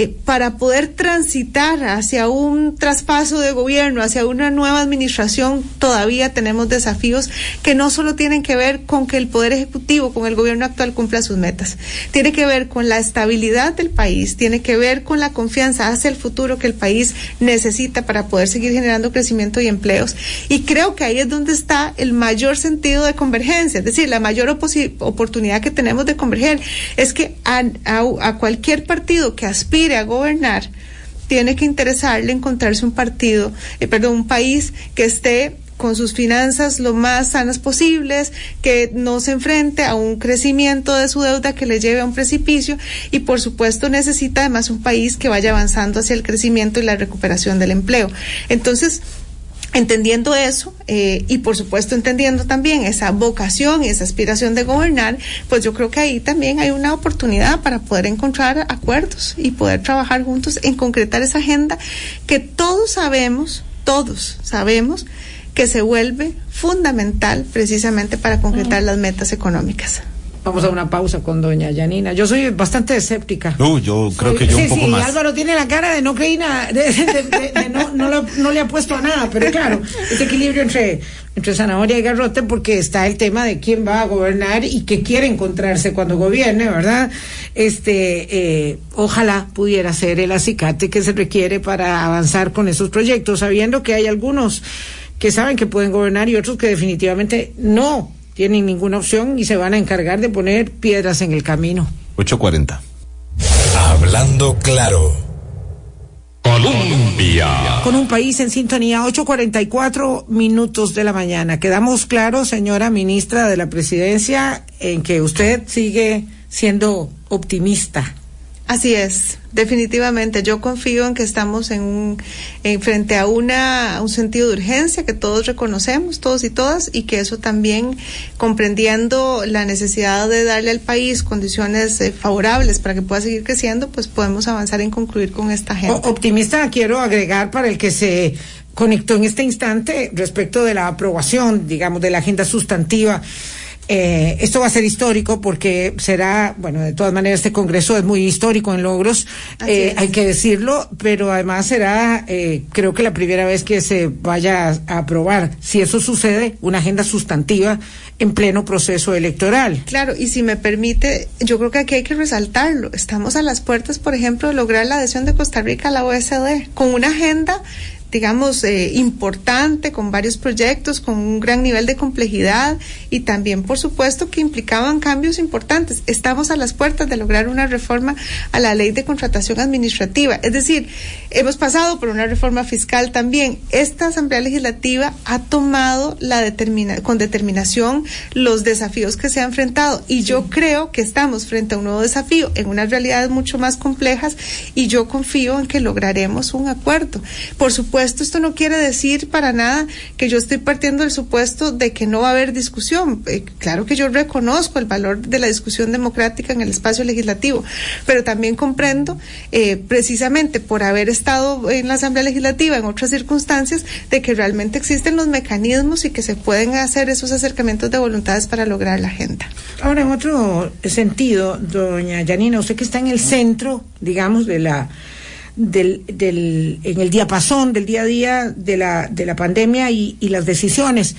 D: eh, para poder transitar hacia un traspaso de gobierno, hacia una nueva administración, todavía tenemos desafíos que no solo tienen que ver con que el Poder Ejecutivo, con el gobierno actual, cumpla sus metas. Tiene que ver con la estabilidad del país, tiene que ver con la confianza hacia el futuro que el país necesita para poder seguir generando crecimiento y empleos. Y creo que ahí es donde está el mayor sentido de convergencia, es decir, la mayor oportunidad que tenemos de converger es que a, a, a cualquier partido que aspire a gobernar, tiene que interesarle encontrarse un partido, eh, perdón, un país que esté con sus finanzas lo más sanas posibles, que no se enfrente a un crecimiento de su deuda que le lleve a un precipicio y por supuesto necesita además un país que vaya avanzando hacia el crecimiento y la recuperación del empleo. Entonces, Entendiendo eso eh, y por supuesto entendiendo también esa vocación y esa aspiración de gobernar, pues yo creo que ahí también hay una oportunidad para poder encontrar acuerdos y poder trabajar juntos en concretar esa agenda que todos sabemos, todos sabemos que se vuelve fundamental precisamente para concretar las metas económicas.
B: Vamos a una pausa con doña Yanina. Yo soy bastante escéptica.
C: No, yo creo que yo
B: sí,
C: un poco
B: sí,
C: más.
B: Álvaro tiene la cara de no creí nada, de, de- de- de no, no, lo- no le ha puesto a nada, pero claro, ese equilibrio entre, entre zanahoria y garrote, porque está el tema de quién va a gobernar y qué quiere encontrarse cuando gobierne, ¿verdad? Este, eh, ojalá pudiera ser el acicate que se requiere para avanzar con esos proyectos, sabiendo que hay algunos que saben que pueden gobernar y otros que definitivamente no tienen ninguna opción y se van a encargar de poner piedras en el camino.
C: 840.
A: Hablando claro. Colombia.
B: Con un país en sintonía, 8.44 minutos de la mañana. Quedamos claros, señora ministra de la Presidencia, en que usted sigue siendo optimista.
D: Así es, definitivamente. Yo confío en que estamos en un, en frente a una, un sentido de urgencia que todos reconocemos, todos y todas, y que eso también, comprendiendo la necesidad de darle al país condiciones eh, favorables para que pueda seguir creciendo, pues podemos avanzar en concluir con esta agenda.
B: Optimista quiero agregar para el que se conectó en este instante respecto de la aprobación, digamos, de la agenda sustantiva. Eh, esto va a ser histórico porque será, bueno, de todas maneras este Congreso es muy histórico en logros, eh, hay que decirlo, pero además será, eh, creo que la primera vez que se vaya a aprobar, si eso sucede, una agenda sustantiva en pleno proceso electoral.
D: Claro, y si me permite, yo creo que aquí hay que resaltarlo. Estamos a las puertas, por ejemplo, de lograr la adhesión de Costa Rica a la OSD, con una agenda digamos, eh, importante, con varios proyectos, con un gran nivel de complejidad y también, por supuesto, que implicaban cambios importantes. Estamos a las puertas de lograr una reforma a la ley de contratación administrativa. Es decir, hemos pasado por una reforma fiscal también. Esta Asamblea Legislativa ha tomado la determina con determinación los desafíos que se ha enfrentado y yo creo que estamos frente a un nuevo desafío en unas realidades mucho más complejas y yo confío en que lograremos un acuerdo. Por supuesto, esto no quiere decir para nada que yo estoy partiendo del supuesto de que no va a haber discusión. Eh, claro que yo reconozco el valor de la discusión democrática en el espacio legislativo, pero también comprendo, eh, precisamente por haber estado en la Asamblea Legislativa en otras circunstancias, de que realmente existen los mecanismos y que se pueden hacer esos acercamientos de voluntades para lograr la agenda.
B: Ahora, en otro sentido, doña Yanina, usted que está en el centro, digamos, de la del, del en el diapasón del día a día de la de la pandemia y, y las decisiones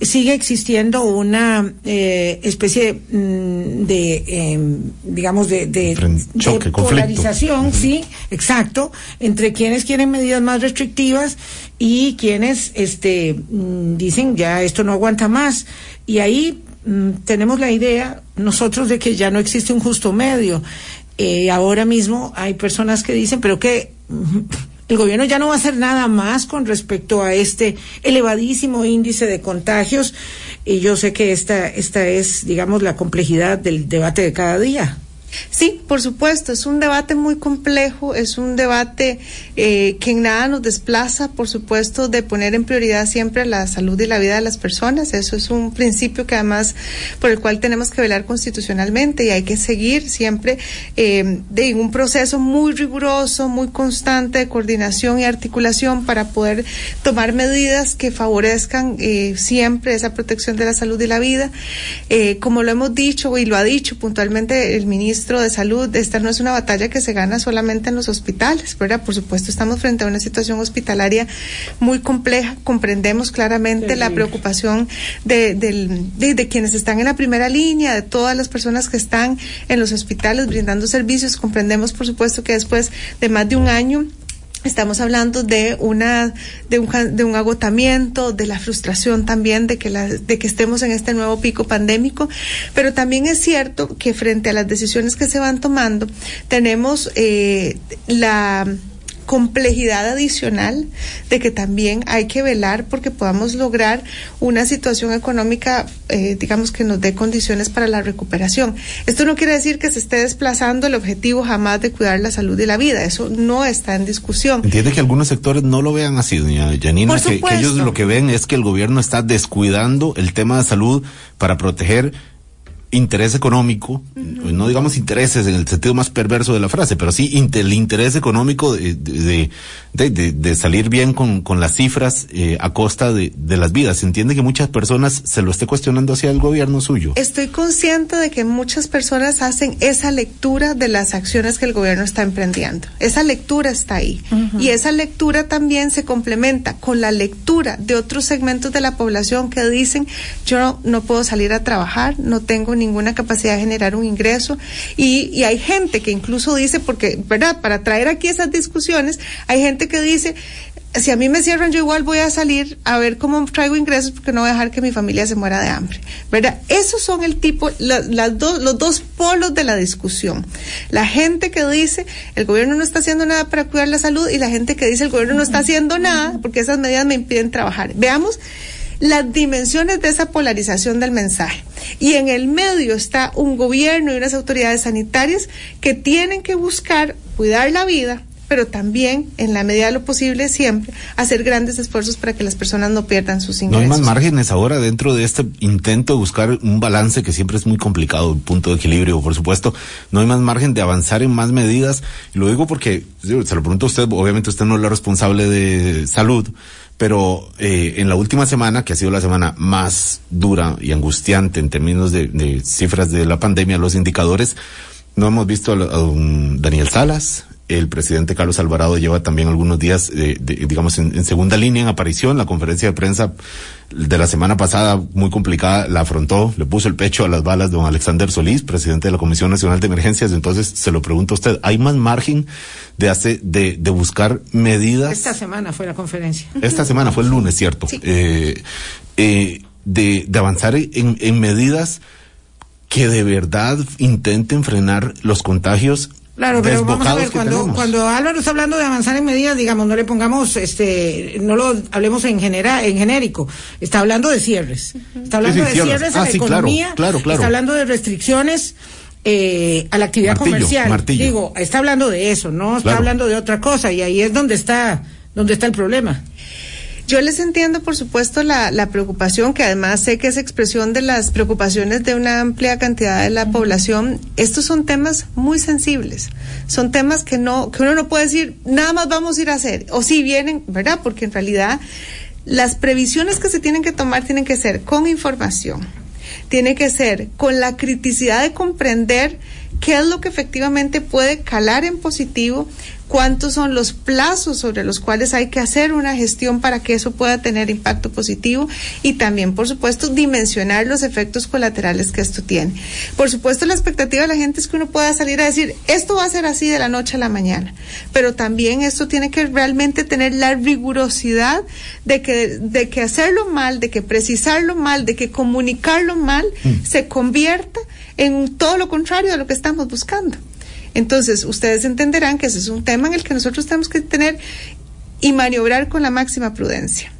B: sigue existiendo una eh, especie mm, de, eh, digamos, de, de,
C: choque,
B: polarización, sí, exacto, entre quienes quieren medidas más restrictivas y quienes este, mm, dicen ya esto no aguanta más. Y ahí mm, tenemos la idea nosotros de que ya no existe un justo medio. Eh, ahora mismo hay personas que dicen, pero que el gobierno ya no va a hacer nada más con respecto a este elevadísimo índice de contagios y yo sé que esta, esta es, digamos, la complejidad del debate de cada día.
D: Sí, por supuesto, es un debate muy complejo, es un debate eh, que en nada nos desplaza, por supuesto, de poner en prioridad siempre la salud y la vida de las personas. Eso es un principio que además por el cual tenemos que velar constitucionalmente y hay que seguir siempre eh, de un proceso muy riguroso, muy constante de coordinación y articulación para poder tomar medidas que favorezcan eh, siempre esa protección de la salud y la vida. Eh, como lo hemos dicho y lo ha dicho puntualmente el ministro de Salud, esta no es una batalla que se gana solamente en los hospitales, ¿verdad? Por supuesto, estamos frente a una situación hospitalaria muy compleja, comprendemos claramente la preocupación de, de- de quienes están en la primera línea, de todas las personas que están en los hospitales brindando servicios, comprendemos, por supuesto, que después de más de un año Estamos hablando de una de un, de un agotamiento, de la frustración también de que la, de que estemos en este nuevo pico pandémico, pero también es cierto que frente a las decisiones que se van tomando tenemos eh, la complejidad adicional de que también hay que velar porque podamos lograr una situación económica, eh, digamos, que nos dé condiciones para la recuperación. Esto no quiere decir que se esté desplazando el objetivo jamás de cuidar la salud y la vida. Eso no está en discusión.
C: Entiende que algunos sectores no lo vean así, doña Janina, que, que ellos lo que ven es que el gobierno está descuidando el tema de salud para proteger interés económico, no digamos intereses en el sentido más perverso de la frase, pero sí el interés económico de, de, de, de salir bien con, con las cifras eh, a costa de, las vidas. Se entiende que muchas personas se lo esté cuestionando hacia el gobierno suyo.
D: Estoy consciente de que muchas personas hacen esa lectura de las acciones que el gobierno está emprendiendo. Esa lectura está ahí. Y esa lectura también se complementa con la lectura de otros segmentos de la población que dicen, yo no, no puedo salir a trabajar, no tengo ni ninguna capacidad de generar un ingreso y, y hay gente que incluso dice, porque, ¿verdad? Para traer aquí esas discusiones, hay gente que dice, si a mí me cierran, yo igual voy a salir a ver cómo traigo ingresos porque no voy a dejar que mi familia se muera de hambre. ¿Verdad? Esos son el tipo, las dos, los dos polos de la discusión. La gente que dice el gobierno no está haciendo nada para cuidar la salud y la gente que dice el gobierno no está haciendo nada porque esas medidas me impiden trabajar. Veamos las dimensiones de esa polarización del mensaje. Y en el medio está un gobierno y unas autoridades sanitarias que tienen que buscar cuidar la vida, pero también, en la medida de lo posible, siempre hacer grandes esfuerzos para que las personas no pierdan sus ingresos.
C: No hay más márgenes ahora dentro de este intento de buscar un balance que siempre es muy complicado, un punto de equilibrio, por supuesto. No hay más margen de avanzar en más medidas. Lo digo porque, se lo pregunto a usted, obviamente usted no es la responsable de salud, pero eh, en la última semana, que ha sido la semana más dura y angustiante en términos de, cifras de la pandemia, los indicadores, no hemos visto a, Daniel Salas, el presidente Carlos Alvarado lleva también algunos días, eh, digamos, en, segunda línea en aparición. La conferencia de prensa de la semana pasada, muy complicada, la afrontó, le puso el pecho a las balas don Alexander Solís, presidente de la Comisión Nacional de Emergencias. Entonces, se lo pregunto a usted, ¿hay más margen de, hacer, de, de buscar medidas?
B: Esta semana fue la conferencia.
C: Esta semana fue el lunes, ¿cierto? Eh, eh, de, de avanzar en, en medidas que de verdad intenten frenar los contagios
B: Claro, pero vamos a ver, cuando, cuando Álvaro está hablando de avanzar en medidas, digamos, no le pongamos, este, no lo hablemos en general, en genérico. Está hablando de cierres. Está hablando de cierres, en ah, la economía.
C: Claro, claro,
B: Está hablando de restricciones eh, a la actividad comercial. Digo, está hablando de eso, no está hablando de otra cosa, y ahí es donde está, donde está el problema.
D: Yo les entiendo, por supuesto, la, la, preocupación, que además sé que es expresión de las preocupaciones de una amplia cantidad de la población. Estos son temas muy sensibles. Son temas que no, que uno no puede decir, nada más vamos a ir a hacer. O si vienen, ¿verdad? Porque en realidad las previsiones que se tienen que tomar tienen que ser con información. Tiene que ser con la criticidad de comprender qué es lo que efectivamente puede calar en positivo, cuántos son los plazos sobre los cuales hay que hacer una gestión para que eso pueda tener impacto positivo y también, por supuesto, dimensionar los efectos colaterales que esto tiene. Por supuesto, la expectativa de la gente es que uno pueda salir a decir, esto va a ser así de la noche a la mañana, pero también esto tiene que realmente tener la rigurosidad de que, de que hacerlo mal, de que precisarlo mal, de que comunicarlo mal, mm. se convierta en todo lo contrario de lo que estamos buscando. Entonces, ustedes entenderán que ese es un tema en el que nosotros tenemos que tener y maniobrar con la máxima prudencia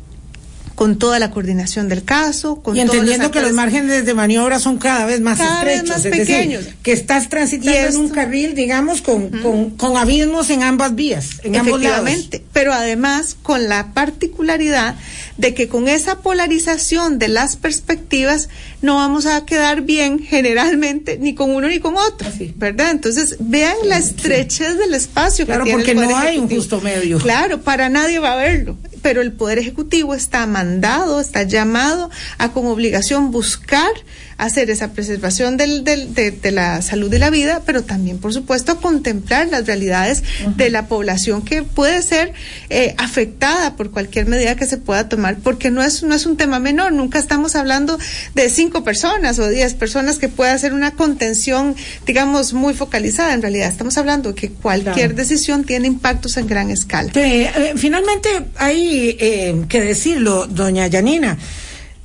D: con toda la coordinación del caso, con
B: y entendiendo que los márgenes de maniobra son cada vez más estrechos, pequeños, que estás transitando en un carril, digamos, con, con, abismos en ambas vías, en ambos lados.
D: pero además con la particularidad de que con esa polarización de las perspectivas no vamos a quedar bien generalmente ni con uno ni con otro, ¿verdad? Entonces, vean la estrechez del espacio.
B: Claro, porque no hay un justo medio.
D: Claro, para nadie va a haberlo, pero el Poder Ejecutivo está mandado, está llamado a con obligación buscar hacer esa preservación del, del, de, la salud de la vida, pero también, por supuesto, contemplar las realidades de la población que puede ser eh, afectada por cualquier medida que se pueda tomar, porque no es, no es un tema menor. Nunca estamos hablando de cinco personas o diez personas que pueda hacer una contención, digamos, muy focalizada. En realidad, estamos hablando de que cualquier decisión tiene impactos en gran escala.
B: Eh, finalmente, hay eh, que decirlo, doña Yanina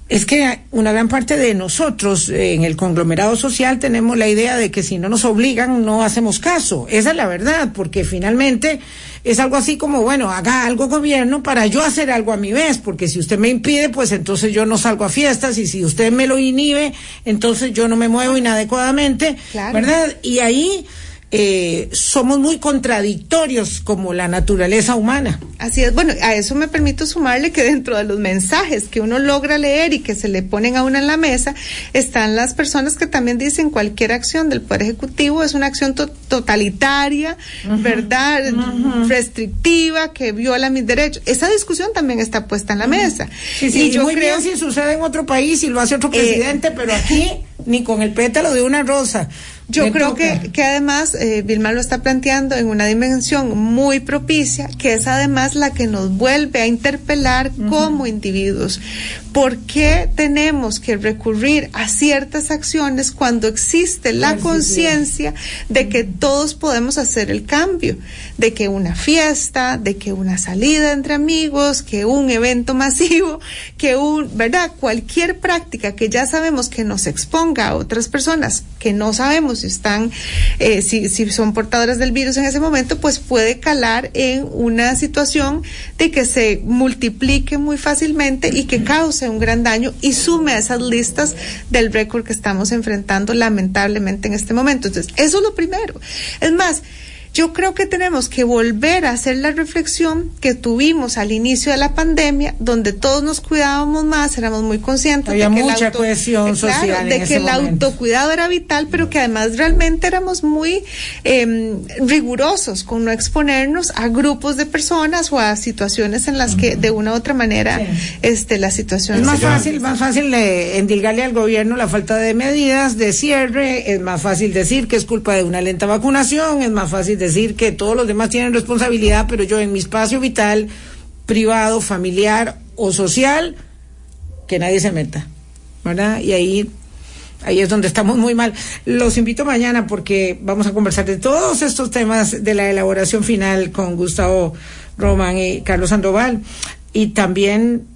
B: es que una gran parte de nosotros eh, en el conglomerado social tenemos la idea de que si no nos obligan no hacemos caso. Esa es la verdad, porque finalmente es algo así como, bueno, haga algo gobierno para yo hacer algo a mi vez, porque si usted me impide, pues entonces yo no salgo a fiestas y si usted me lo inhibe, entonces yo no me muevo inadecuadamente, ¿verdad? Y ahí eh, somos muy contradictorios como la naturaleza humana.
D: Así es, bueno, a eso me permito sumarle que dentro de los mensajes que uno logra leer y que se le ponen a uno en la mesa, están las personas que también dicen cualquier acción del Poder Ejecutivo es una acción totalitaria, ¿verdad? Restrictiva, que viola mis derechos. Esa discusión también está puesta en la mesa.
B: y yo muy creo bien si sucede en otro país y lo hace otro eh, presidente, pero aquí ni con el pétalo de una rosa.
D: Yo creo que, que además eh, Vilma lo está planteando en una dimensión muy propicia, que es además la que nos vuelve a interpelar como individuos. ¿Por qué tenemos que recurrir a ciertas acciones cuando existe la conciencia de que todos podemos hacer el cambio? De que una fiesta, de que una salida entre amigos, que un evento masivo, que un, ¿verdad? Cualquier práctica que ya sabemos que nos exponga a otras personas que no sabemos si están, eh, si, si son portadoras del virus en ese momento, pues puede calar en una situación de que se multiplique muy fácilmente y que cause un gran daño y sume a esas listas del récord que estamos enfrentando lamentablemente en este momento. Entonces, eso es lo primero. Es más, yo creo que tenemos que volver a hacer la reflexión que tuvimos al inicio de la pandemia, donde todos nos cuidábamos más, éramos muy conscientes
B: de que, mucha cohesión social
D: de que el autocuidado era vital, pero que además realmente éramos muy eh, rigurosos con no exponernos a grupos de personas o a situaciones en las que de una u otra manera este la situación
B: es más fácil, más fácil eh, endilgarle al gobierno la falta de medidas de cierre, es más fácil decir que es culpa de una lenta vacunación, es más fácil decir que todos los demás tienen responsabilidad, pero yo en mi espacio vital, privado, familiar o social, que nadie se meta, ¿verdad? Y ahí ahí es donde estamos muy mal. Los invito mañana porque vamos a conversar de todos estos temas de la elaboración final con Gustavo Román y Carlos Sandoval. Y también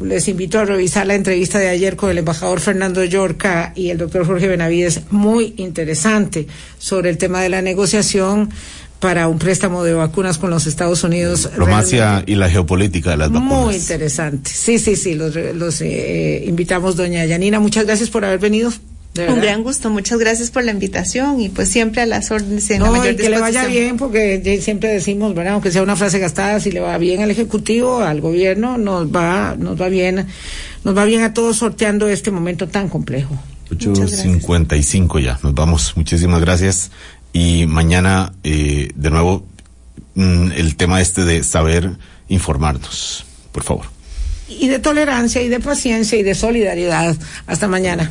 B: les invito a revisar la entrevista de ayer con el embajador Fernando Yorca y el doctor Jorge Benavides, muy interesante sobre el tema de la negociación para un préstamo de vacunas con los Estados Unidos.
C: Diplomacia y la geopolítica de las vacunas.
B: Muy interesante. Sí, sí, sí, los, los eh, invitamos, doña Yanina. Muchas gracias por haber venido.
D: Un gran gusto, muchas gracias por la invitación y pues siempre a las órdenes en la mayor
B: que le vaya bien, porque siempre decimos, ¿verdad? aunque sea una frase gastada, si le va bien al Ejecutivo, al gobierno, nos va, nos va bien, nos va bien a todos sorteando este momento tan complejo.
C: 8.55 ya, nos vamos. Muchísimas gracias. Y mañana, eh, de nuevo, mm, el tema este de saber informarnos, por favor.
B: Y de tolerancia y de paciencia y de solidaridad. Hasta mañana.